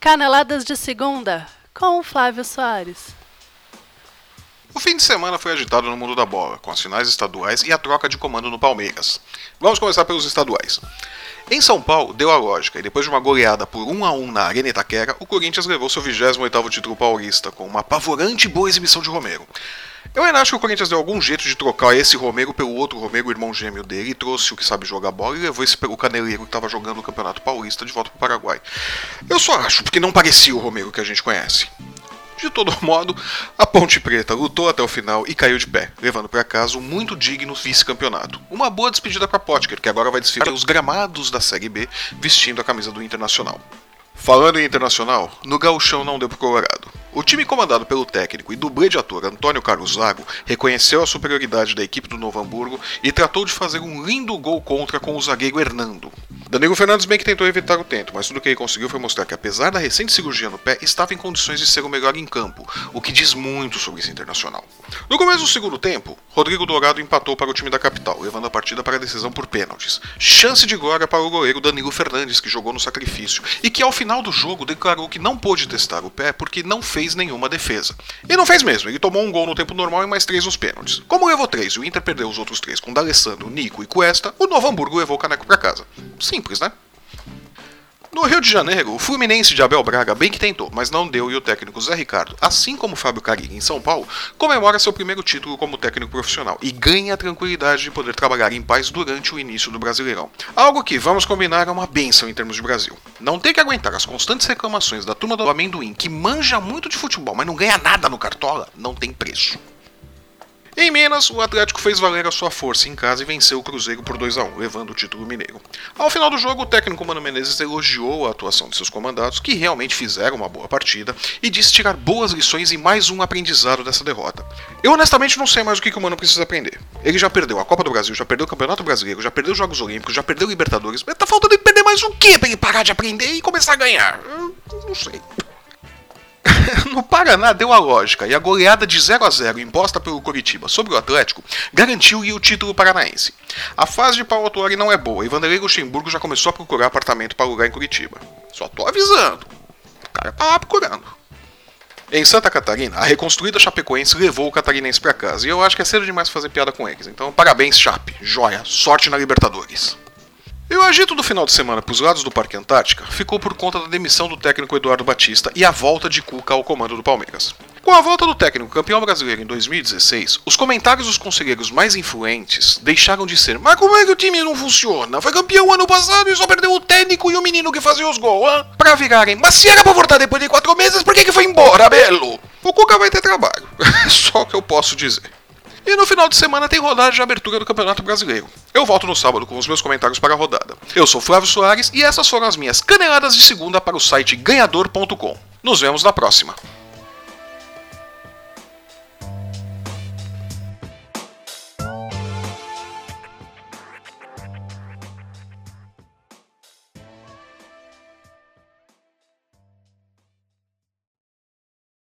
Caneladas de Segunda, com Flávio Soares. O fim de semana foi agitado no mundo da bola, com as finais estaduais e a troca de comando no Palmeiras. Vamos começar pelos estaduais. Em São Paulo, deu a lógica, e depois de uma goleada por 1 a 1 na Arena Itaquera, o Corinthians levou seu 28º título paulista, com uma apavorante boa exibição de Romero. Eu ainda acho que o Corinthians deu algum jeito de trocar esse Romero pelo outro Romero, o irmão gêmeo dele, e trouxe o que sabe jogar bola e levou esse pelo caneleiro que estava jogando no Campeonato Paulista de volta para o Paraguai. Eu só acho, porque não parecia o Romero que a gente conhece. De todo modo, a Ponte Preta lutou até o final e caiu de pé, levando para casa um muito digno vice-campeonato. Uma boa despedida para Potker, que agora vai desfilar os gramados da Série B vestindo a camisa do Internacional. Falando em Internacional, no gauchão não deu pro Colorado. O time comandado pelo técnico e dublê de ator Antônio Carlos Zago reconheceu a superioridade da equipe do Novo Hamburgo e tratou de fazer um lindo gol contra com o zagueiro Hernando. Danilo Fernandes bem que tentou evitar o tento, mas tudo que ele conseguiu foi mostrar que, apesar da recente cirurgia no pé, estava em condições de ser o melhor em campo, o que diz muito sobre esse internacional. No começo do segundo tempo, Rodrigo Dourado empatou para o time da capital, levando a partida para a decisão por pênaltis. Chance de glória para o goleiro Danilo Fernandes, que jogou no sacrifício, e que ao final do jogo declarou que não pôde testar o pé porque não fez nenhuma defesa. E não fez mesmo, ele tomou um gol no tempo normal e mais três nos pênaltis. Como levou três e o Inter perdeu os outros três com D'Alessandro, Nico e Cuesta, o Novo Hamburgo levou o caneco para casa. Simples, né? No Rio de Janeiro, o Fluminense de Abel Braga bem que tentou, mas não deu e o técnico Zé Ricardo, assim como Fábio Carilli em São Paulo, comemora seu primeiro título como técnico profissional e ganha a tranquilidade de poder trabalhar em paz durante o início do Brasileirão. Algo que, vamos combinar, é uma benção em termos de Brasil. Não ter que aguentar as constantes reclamações da turma do amendoim, que manja muito de futebol, mas não ganha nada no Cartola, não tem preço. Minas, o Atlético fez valer a sua força em casa e venceu o Cruzeiro por 2 a 1 levando o título mineiro. Ao final do jogo, o técnico Mano Menezes elogiou a atuação de seus comandados, que realmente fizeram uma boa partida, e disse tirar boas lições e mais um aprendizado dessa derrota. Eu honestamente não sei mais o que, que o Mano precisa aprender. Ele já perdeu a Copa do Brasil, já perdeu o Campeonato Brasileiro, já perdeu os Jogos Olímpicos, já perdeu Libertadores, mas tá faltando ele perder mais o quê pra ele parar de aprender e começar a ganhar? Eu não sei. no Paraná deu a lógica e a goleada de 0 a 0 imposta pelo Coritiba sobre o Atlético garantiu-lhe o título paranaense. A fase de Paulo Tuori não é boa e Vanderlei Luxemburgo já começou a procurar apartamento para alugar em Curitiba. Só tô avisando. O cara tá lá procurando. Em Santa Catarina, a reconstruída Chapecoense levou o catarinense para casa e eu acho que é cedo demais fazer piada com eles. Então, parabéns, Chape. Joia. Sorte na Libertadores. E o agito do final de semana para os lados do Parque Antártica ficou por conta da demissão do técnico Eduardo Batista e a volta de Cuca ao comando do Palmeiras. Com a volta do técnico campeão brasileiro em 2016, os comentários dos conselheiros mais influentes deixaram de ser Mas como é que o time não funciona? Foi campeão ano passado e só perdeu o técnico e o menino que fazia os gols, hein? Pra virarem Mas se era pra voltar depois de quatro meses, por que, que foi embora, Belo? O Cuca vai ter trabalho. só que eu posso dizer. E no final de semana tem rodada de abertura do Campeonato Brasileiro. Eu volto no sábado com os meus comentários para a rodada. Eu sou Flávio Soares e essas foram as minhas caneladas de segunda para o site ganhador.com. Nos vemos na próxima.